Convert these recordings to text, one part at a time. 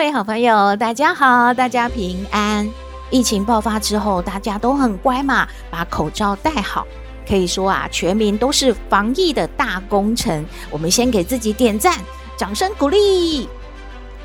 各位好朋友，大家好，大家平安。疫情爆发之后，大家都很乖嘛，把口罩戴好。可以说啊，全民都是防疫的大功臣。我们先给自己点赞，掌声鼓励。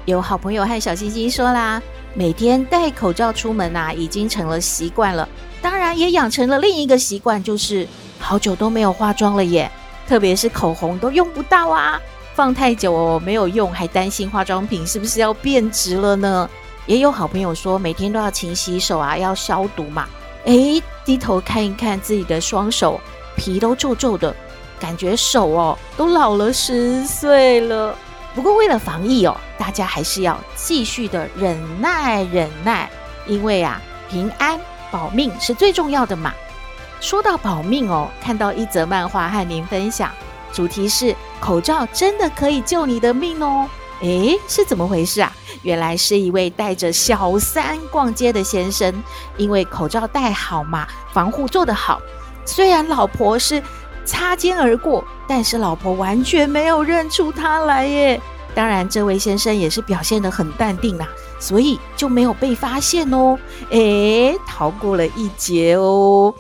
有好朋友和小星星说啦，每天戴口罩出门啊，已经成了习惯了。当然，也养成了另一个习惯，就是好久都没有化妆了耶。特别是口红都用不到啊，放太久哦，没有用，还担心化妆品是不是要变质了呢？也有好朋友说，每天都要勤洗手啊，要消毒嘛。诶，低头看一看自己的双手，皮都皱皱的，感觉手哦都老了十岁了。不过为了防疫哦，大家还是要继续的忍耐忍耐，因为啊，平安保命是最重要的嘛。说到保命哦，看到一则漫画和您分享，主题是口罩真的可以救你的命哦。诶，是怎么回事啊？原来是一位带着小三逛街的先生，因为口罩戴好嘛，防护做得好。虽然老婆是擦肩而过，但是老婆完全没有认出他来耶。当然，这位先生也是表现得很淡定啦，所以就没有被发现哦。诶，逃过了一劫哦。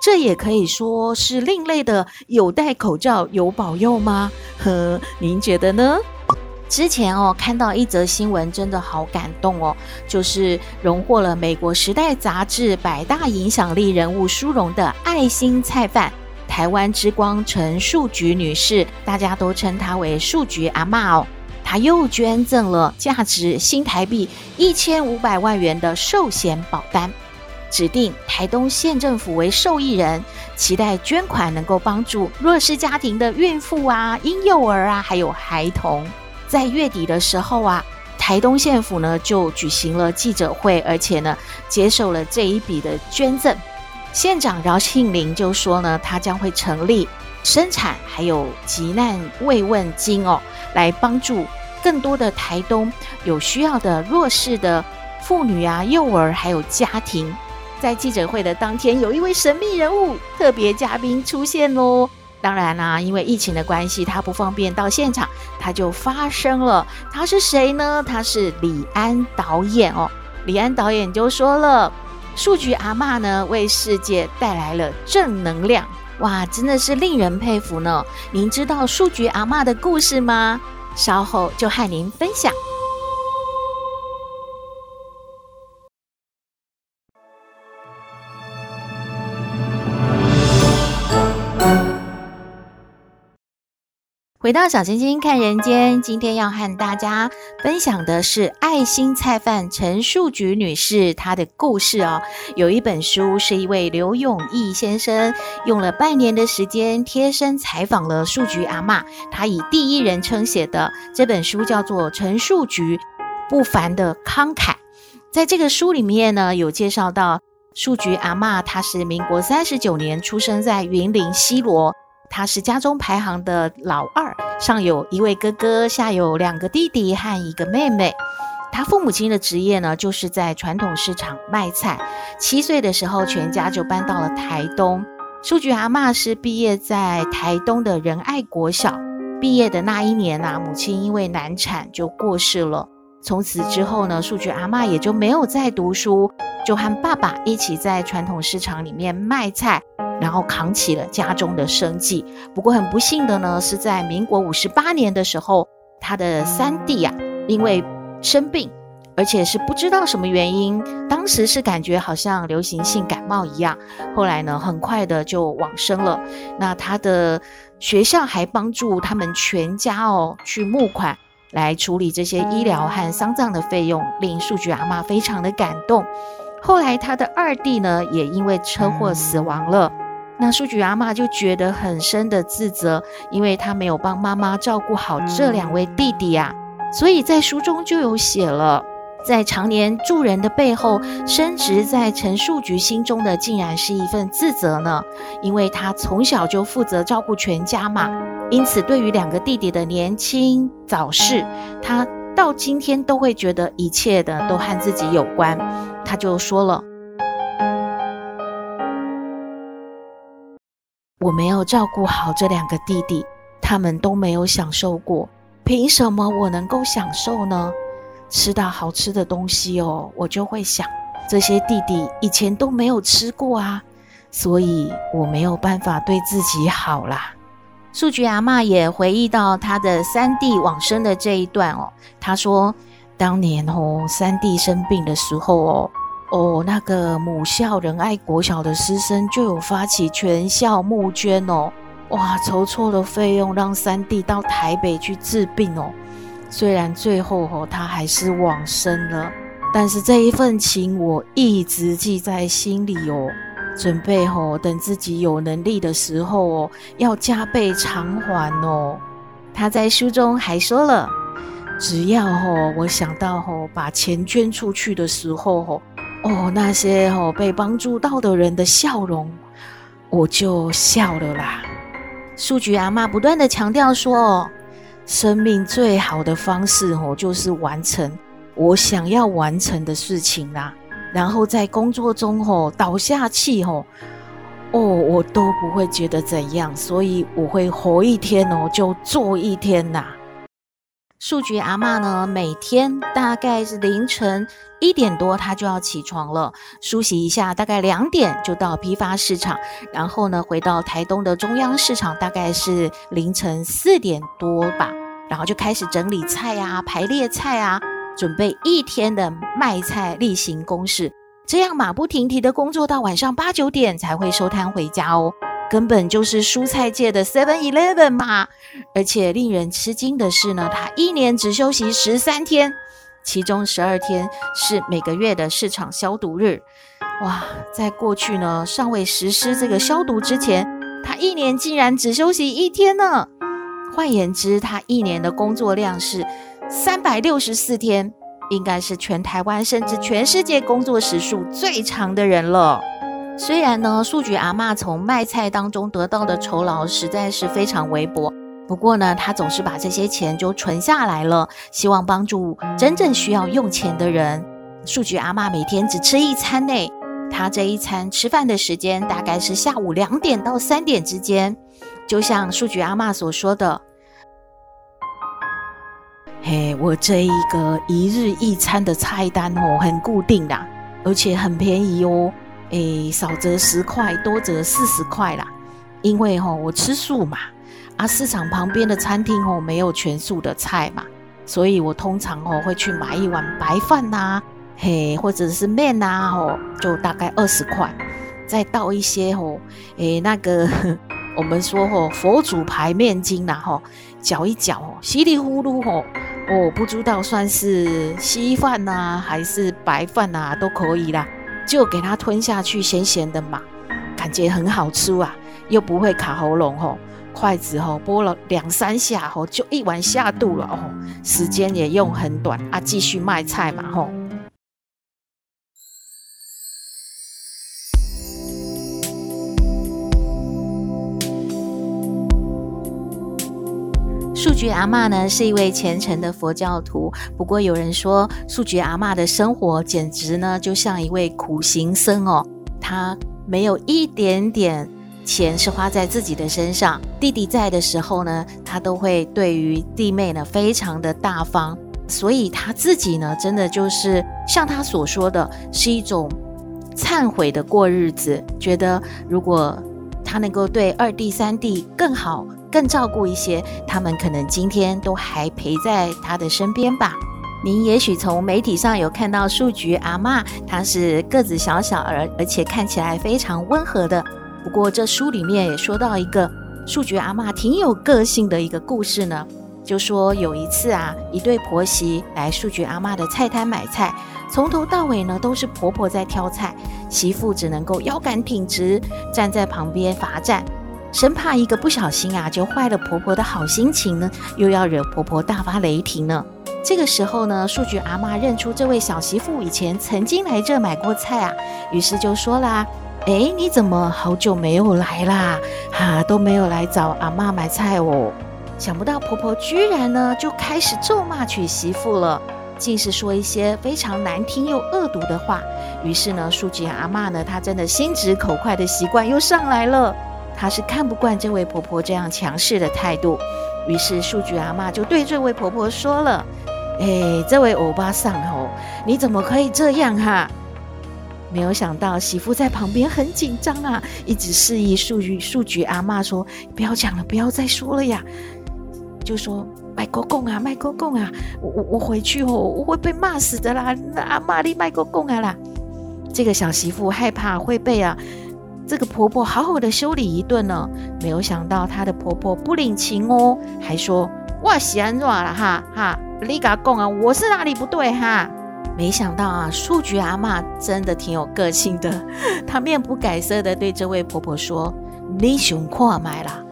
这也可以说是另类的有戴口罩有保佑吗？呵，您觉得呢？之前哦，看到一则新闻，真的好感动哦，就是荣获了美国《时代》杂志百大影响力人物殊荣的爱心菜贩台湾之光陈树菊女士，大家都称她为树菊阿嬷哦。她又捐赠了价值新台币一千五百万元的寿险保单，指定台东县政府为受益人，期待捐款能够帮助弱势家庭的孕妇啊、婴幼儿啊，还有孩童。在月底的时候啊，台东县府呢就举行了记者会，而且呢接受了这一笔的捐赠。县长饶庆铃就说呢，他将会成立生产还有急难慰问金哦，来帮助更多的台东有需要的弱势的妇女啊、幼儿还有家庭。在记者会的当天，有一位神秘人物特别嘉宾出现喽。当然啦、因为疫情的关系，他不方便到现场，他就发声了。他是谁呢？他是李安导演哦。李安导演就说了：“树菊阿嬷呢，为世界带来了正能量，哇，真的是令人佩服呢。”您知道树菊阿嬷的故事吗？稍后就和您分享。回到小星星看人间，今天要和大家分享的是爱心菜贩陈树菊女士她的故事哦。有一本书是一位刘永义先生用了半年的时间贴身采访了树菊阿嬷，他以第一人称写的这本书叫做《陈树菊不凡的慷慨》。在这个书里面呢，有介绍到树菊阿嬷，她是民国三十九年出生在云林西螺。他是家中排行的老二，上有一位哥哥，下有两个弟弟和一个妹妹。他父母亲的职业呢，就是在传统市场卖菜。七岁的时候，全家就搬到了台东。树菊阿嬷是毕业在台东的仁爱国小。毕业的那一年啊，母亲因为难产就过世了。从此之后呢，数据阿嬷也就没有再读书，就和爸爸一起在传统市场里面卖菜。然后扛起了家中的生计。不过很不幸的呢，是在民国五十八年的时候，他的三弟啊，因为生病，而且是不知道什么原因，当时是感觉好像流行性感冒一样。后来呢，很快的就往生了。那他的学校还帮助他们全家哦去募款来处理这些医疗和丧葬的费用，令数据阿妈非常的感动。后来他的二弟呢，也因为车祸死亡了。那数据阿妈就觉得很深的自责，因为她没有帮妈妈照顾好这两位弟弟呀、啊，所以在书中就有写了，在常年助人的背后，深植在陈树菊心中的，竟然是一份自责呢？因为他从小就负责照顾全家嘛，因此对于两个弟弟的年轻早逝，他到今天都会觉得一切的都和自己有关。他就说了：“我没有照顾好这两个弟弟，他们都没有享受过，凭什么我能够享受呢？”吃到好吃的东西哦，我就会想，这些弟弟以前都没有吃过啊，所以我没有办法对自己好啦。树菊阿嬷也回忆到他的三弟往生的这一段哦，他说，当年哦，三弟生病的时候哦，哦，那个母校仁爱国小的师生就有发起全校募捐哦，哇，筹措的费用让三弟到台北去治病哦。虽然最后哦，他还是往生了，但是这一份情我一直记在心里哦，准备哦，等自己有能力的时候哦，要加倍偿还哦。他在书中还说了，只要哦，我想到哦，把钱捐出去的时候哦，哦，那些哦被帮助到的人的笑容，我就笑了啦。树菊阿妈不断地强调说。生命最好的方式哦，就是完成我想要完成的事情啦。然后在工作中吼，倒下气哦，哦，我都不会觉得怎样，所以我会活一天哦，就做一天呐。树菊阿嬷呢，每天大概是凌晨一点多，她就要起床了，梳洗一下，大概两点就到批发市场，然后呢，回到台东的中央市场，大概是凌晨四点多吧，然后就开始整理菜啊，排列菜啊，准备一天的卖菜例行公事，这样马不停蹄的工作到晚上八九点才会收摊回家哦。根本就是蔬菜界的 Seven Eleven 嘛！而且令人吃惊的是呢，他一年只休息十三天，其中十二天是每个月的市场消毒日。哇，在过去呢，尚未实施这个消毒之前，他一年竟然只休息一天呢！换言之，他一年的工作量是三百六十四天，应该是全台湾甚至全世界工作时数最长的人了。虽然呢，树菊阿嬷从卖菜当中得到的酬劳实在是非常微薄，不过呢，她总是把这些钱就存下来了，希望帮助真正需要用钱的人。树菊阿嬷每天只吃一餐内，她这一餐吃饭的时间大概是下午两点到三点之间。就像树菊阿嬷所说的：“嘿，我这一个一日一餐的菜单哦，很固定的，而且很便宜哦。”诶，少则十块，多则四十块啦。因为吼、哦，我吃素嘛，啊，市场旁边的餐厅吼、哦、没有全素的菜嘛，所以我通常吼、哦、会去买一碗白饭呐、啊，嘿，或者是面呐、啊，吼、哦，就大概二十块，再倒一些吼、哦，诶，那个 我们说吼、哦、佛祖牌面筋呐，吼，搅一搅哦，稀里呼噜吼，哦，不知道算是稀饭呐、啊，还是白饭呐、啊，都可以啦。就给它吞下去，咸咸的嘛，感觉很好吃啊，又不会卡喉咙吼。筷子吼拨了两三下吼，就一碗下肚了哦，时间也用很短啊，继续卖菜嘛吼。菊阿嬷呢是一位虔诚的佛教徒，不过有人说树菊阿嬷的生活简直呢就像一位苦行僧哦。她没有一点点钱是花在自己的身上，弟弟在的时候呢，她都会对于弟妹呢非常的大方，所以她自己呢真的就是像她所说的是一种忏悔的过日子，觉得如果她能够对二弟三弟更好。更照顾一些，他们可能今天都还陪在他的身边吧。您也许从媒体上有看到树菊阿嬷，她是个子小小而而且看起来非常温和的。不过这书里面也说到一个树菊阿嬷挺有个性的一个故事呢，就说有一次啊，一对婆媳来树菊阿嬷的菜摊买菜，从头到尾呢都是婆婆在挑菜，媳妇只能够腰杆挺直站在旁边罚站。生怕一个不小心啊，就坏了婆婆的好心情呢，又要惹婆婆大发雷霆呢。这个时候呢，树菊阿嬷认出这位小媳妇以前曾经来这买过菜啊，于是就说啦：“哎，你怎么好久没有来啦？哈、都没有来找阿嬷买菜哦。”想不到婆婆居然呢就开始咒骂娶媳妇了，竟是说一些非常难听又恶毒的话。于是呢，树菊阿嬷呢，她真的心直口快的习惯又上来了。她是看不惯这位婆婆这样强势的态度，于是树菊阿嬷就对这位婆婆说了：“哎，这位欧巴桑哦，你怎么可以这样哈？”没有想到媳妇在旁边很紧张啊，一直示意树菊树菊阿嬷说：“不要讲了，不要再说了呀。”就说卖国公啊，卖国公啊，我我我回去哦，我会被骂死的啦！那阿妈你卖国公啊啦！这个小媳妇害怕会被啊这个婆婆好好的修理一顿呢，没有想到她的婆婆不领情哦，还说哇喜安诺了哈哈，你嘎公啊，我是哪里不对哈？没想到啊，树菊阿妈真的挺有个性的，她面不改色的对这位婆婆说：“你想看买啦。”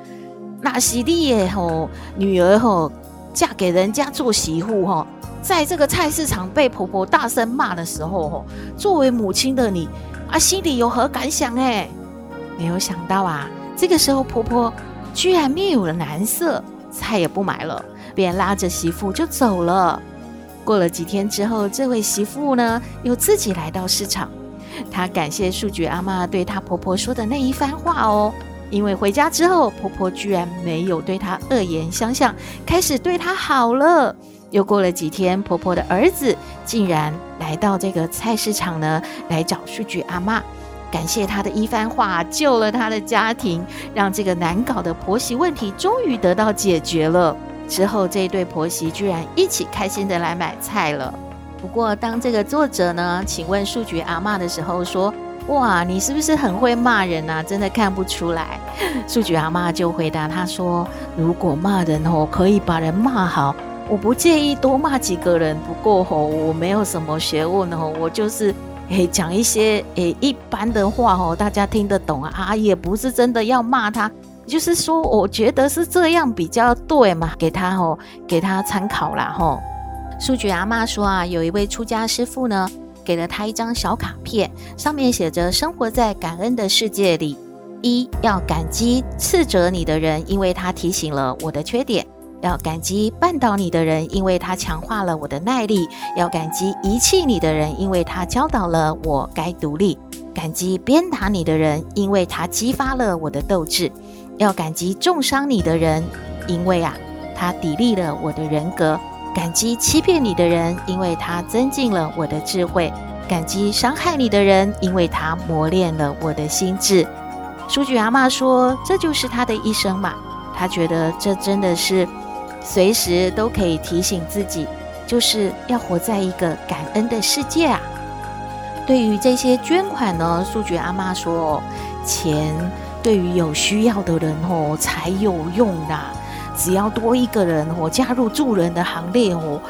那是你的吼女儿吼嫁给人家做媳妇吼，在这个菜市场被婆婆大声骂的时候吼，作为母亲的你啊，心里有何感想哎？没有想到啊，这个时候婆婆居然面有了难色，菜也不买了，便拉着媳妇就走了。过了几天之后，这位媳妇呢又自己来到市场，她感谢树菊阿嬷对她婆婆说的那一番话哦。因为回家之后，婆婆居然没有对她恶言相向，开始对她好了。又过了几天，婆婆的儿子竟然来到这个菜市场呢，来找树菊阿嬷，感谢她的一番话，救了她的家庭，让这个难搞的婆媳问题终于得到解决了。之后，这一对婆媳居然一起开心的来买菜了。不过，当这个作者呢，请问树菊阿嬷的时候说。哇，你是不是很会骂人啊？真的看不出来。树菊阿嬷就回答他说：“如果骂人哦，可以把人骂好，我不介意多骂几个人。不过吼，我没有什么学问哦，我就是诶讲一些诶一般的话哦，大家听得懂啊，也不是真的要骂他，就是说我觉得是这样比较对嘛，给他哦，给他参考啦吼。”树菊阿嬷说啊，有一位出家师父呢。给了他一张小卡片，上面写着：“生活在感恩的世界里，一要感激斥责你的人，因为他提醒了我的缺点；要感激绊倒你的人，因为他强化了我的耐力；要感激遗弃你的人，因为他教导了我该独立；感激鞭打你的人，因为他激发了我的斗志；要感激重伤你的人，因为啊，他砥砺了我的人格。”感激欺骗你的人，因为他增进了我的智慧；感激伤害你的人，因为他磨练了我的心智。树菊阿嬷说：“这就是他的一生嘛。”他觉得这真的是随时都可以提醒自己，就是要活在一个感恩的世界啊。对于这些捐款呢，树菊阿妈说：“钱对于有需要的人哦才有用的。”只要多一个人哦，加入助人的行列哦，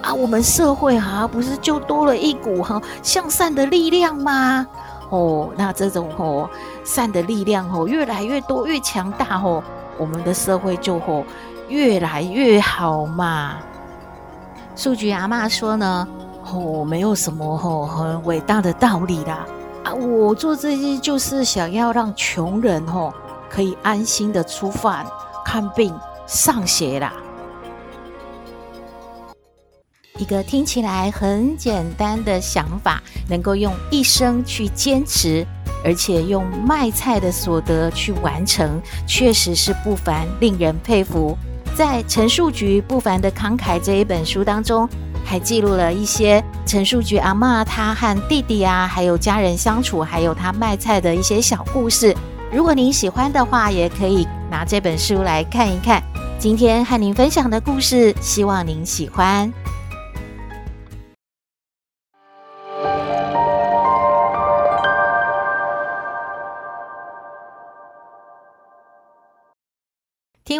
啊，我们社会啊，不是就多了一股哈向善的力量吗？哦，那这种哦善的力量哦越来越多越强大哦，我们的社会就哦越来越好嘛。树菊阿嬷说呢，哦，没有什么哦很伟大的道理啦，啊，我做这些就是想要让穷人哦可以安心的吃饭看病。上学啦！一个听起来很简单的想法，能够用一生去坚持，而且用卖菜的所得去完成，确实是不凡，令人佩服。在陈树菊不凡的慷慨这一本书当中，还记录了一些陈树菊阿嬷她和弟弟啊，还有家人相处，还有她卖菜的一些小故事。如果您喜欢的话，也可以拿这本书来看一看。今天和您分享的故事，希望您喜欢。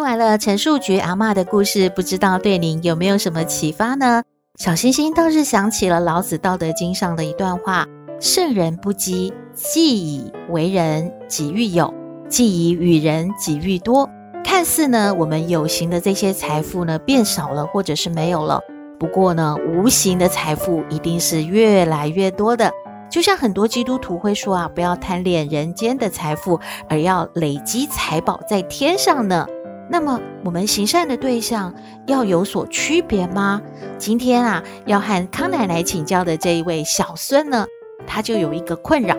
听完了陈树菊阿嬷的故事，不知道对您有没有什么启发呢？小星星倒是想起了老子《道德经》上的一段话：“圣人不积，既以为人，己欲有；既以与人，己欲多。”看似呢，我们有形的这些财富呢变少了，或者是没有了，不过呢，无形的财富一定是越来越多的。就像很多基督徒会说啊，不要贪恋人间的财富，而要累积财宝在天上呢。那么，我们行善的对象要有所区别吗？今天啊，要和康奶奶请教的这一位小孙呢，他就有一个困扰。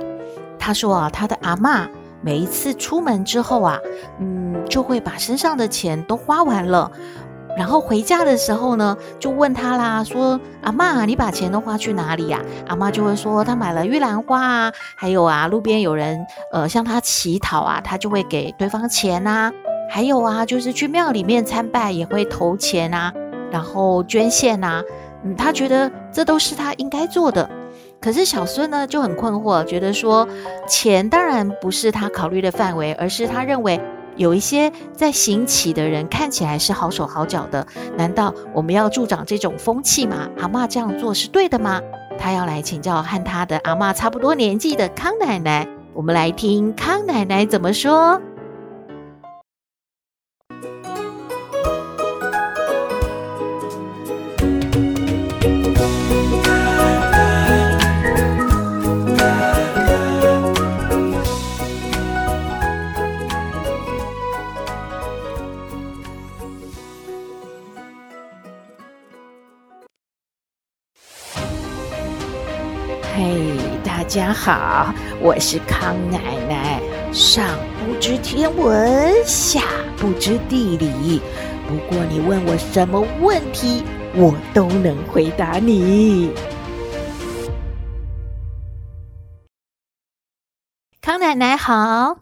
他说啊，他的阿嬷每一次出门之后啊，嗯，就会把身上的钱都花完了。然后回家的时候呢，就问他啦，说：“阿嬷，你把钱都花去哪里呀？”阿嬷就会说：“他买了玉兰花啊，还有啊，路边有人呃向他乞讨啊，他就会给对方钱呐。还有啊，就是去庙里面参拜也会投钱啊，然后捐献啊。嗯，他觉得这都是他应该做的。可是小孙呢就很困惑，觉得说钱当然不是他考虑的范围，而是他认为。”有一些在行乞的人看起来是好手好脚的，难道我们要助长这种风气吗？阿嬷这样做是对的吗？他要来请教和他的阿嬷差不多年纪的康奶奶，我们来听康奶奶怎么说。嘿大家好，我是康奶奶。上不知天文，下不知地理，不过你问我什么问题，我都能回答你。康奶奶好，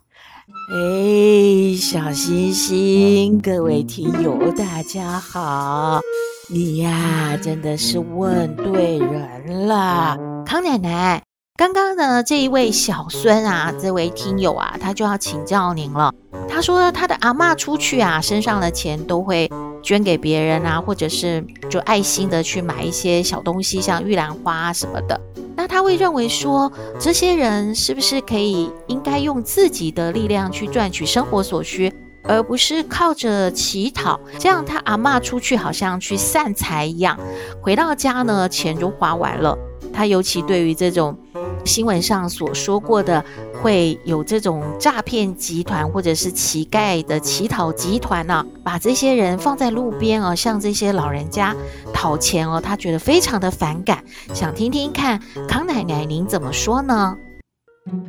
哎，小星星，各位听友大家好，你呀，真的是问对人了。康奶奶，刚刚呢，这一位小孙啊，这位听友啊，他就要请教您了。他说他的阿嬷出去啊，身上的钱都会捐给别人啊，或者是就爱心的去买一些小东西，像玉兰花啊什么的。那他会认为说，这些人是不是可以应该用自己的力量去赚取生活所需，而不是靠着乞讨？这样他阿嬷出去好像去散财一样，回到家呢，钱就花完了。他尤其对于这种新闻上所说过的会有这种诈骗集团或者是乞丐的乞讨集团呢、啊，把这些人放在路边哦，向这些老人家讨钱哦，他觉得非常的反感，想听听看康奶奶您怎么说呢？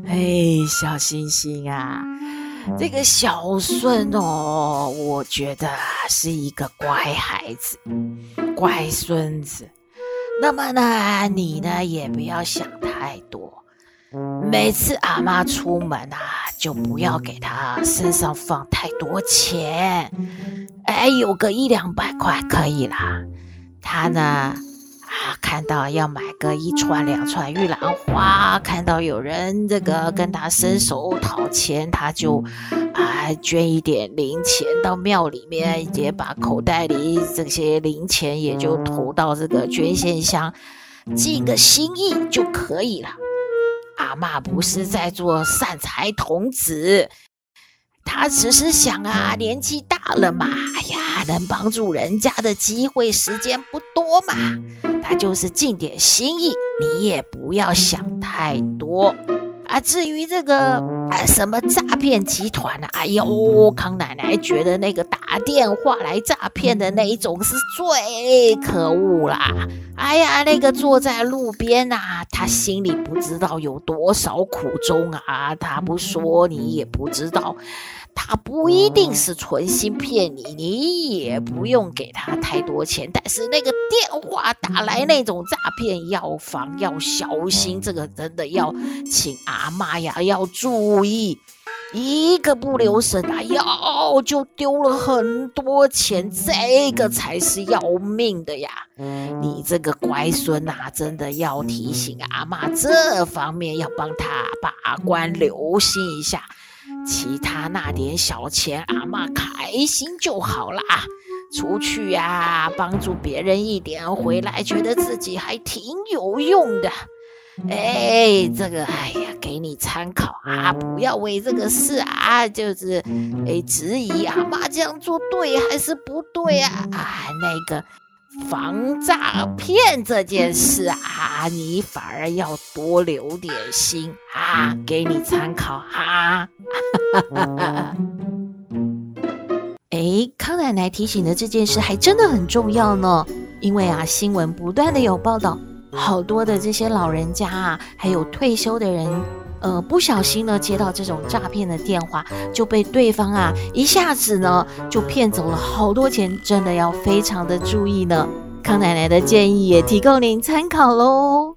哎，小星星啊，这个小孙哦，我觉得是一个乖孩子，乖孙子。那么呢，你呢也不要想太多。每次阿妈出门啊，就不要给她身上放太多钱。哎，有个一两百块可以啦。她呢，看到要买个一串两串玉兰花，看到有人这个跟他伸手讨钱，他就。啊捐一点零钱到庙里面，也把口袋里这些零钱也就投到这个捐献箱，尽个心意就可以了。阿嬷不是在做善财童子，她只是想啊，年纪大了嘛，哎呀，能帮助人家的机会时间不多嘛，他就是尽点心意，你也不要想太多。啊，至于这个啊什么诈骗集团啊，哎呦，康奶奶觉得那个打电话来诈骗的那一种是最可恶啦！哎呀，那个坐在路边啊，他心里不知道有多少苦衷啊，他不说你也不知道。他不一定是存心骗你，你也不用给他太多钱。但是那个电话打来那种诈骗，要防要小心，这个真的要请阿妈呀要注意，一个不留神啊，要就丢了很多钱，这个才是要命的呀！你这个乖孙呐，真的要提醒阿妈这方面要帮他把关，留心一下。其他那点小钱，阿妈开心就好啦。出去呀、啊，帮助别人一点，回来觉得自己还挺有用的。哎，这个，哎呀，给你参考啊，不要为这个事啊，就是哎质疑阿妈这样做对还是不对啊？啊，那个防诈骗这件事啊，你反而要多留点心啊，给你参考哈。哎，康奶奶提醒的这件事还真的很重要呢，因为啊，新闻不断的有报道，好多的这些老人家啊，还有退休的人。呃，不小心呢，接到这种诈骗的电话，就被对方啊一下子呢就骗走了好多钱，真的要非常的注意呢。康奶奶的建议也提供您参考喽。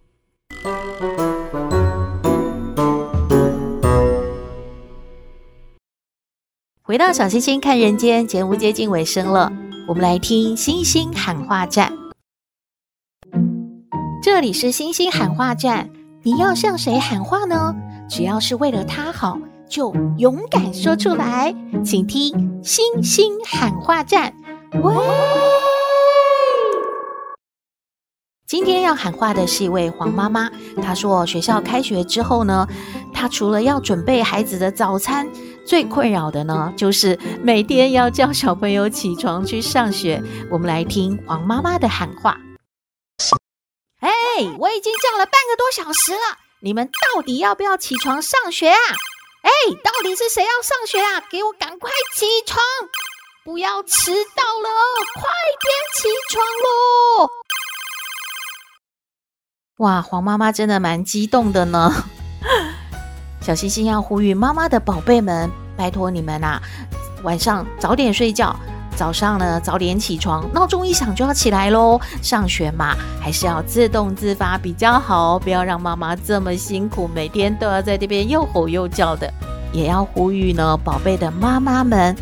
回到小星星看人间节目接近尾声了，我们来听星星喊话站。这里是星星喊话站，你要向谁喊话呢？只要是为了他好，就勇敢说出来。请听星星喊话站。喂，今天要喊话的是一位黄妈妈。她说，学校开学之后呢，她除了要准备孩子的早餐，最困扰的呢，就是每天要叫小朋友起床去上学。我们来听黄妈妈的喊话。哎，我已经叫了半个多小时了。你们到底要不要起床上学啊？哎，到底是谁要上学啊？给我赶快起床，不要迟到了，快点起床喽！哇，黄妈妈真的蛮激动的呢。小星星要呼吁妈妈的宝贝们，拜托你们啊，晚上早点睡觉。早上呢，早点起床，闹钟一响就要起来喽。上学嘛，还是要自动自发比较好，不要让妈妈这么辛苦，每天都要在这边又吼又叫的。也要呼吁呢，宝贝的妈妈们，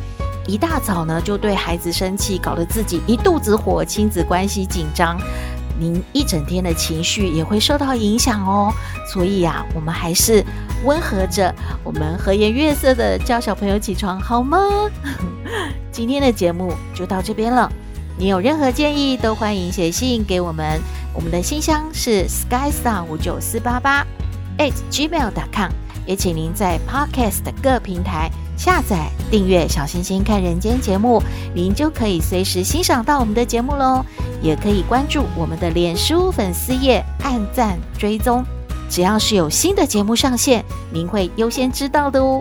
一大早呢就对孩子生气，搞得自己一肚子火，亲子关系紧张。您一整天的情绪也会受到影响哦，所以呀，我们还是温和着，我们和颜悦色的叫小朋友起床好吗？今天的节目就到这边了，你有任何建议都欢迎写信给我们，我们的信箱是 skystar 五九四八八 at gmail.com，也请您在 Podcast 各平台下载订阅小星星看人间节目，您就可以随时欣赏到我们的节目喽。也可以关注我们的脸书粉丝页，按赞追踪，只要是有新的节目上线，您会优先知道的哦。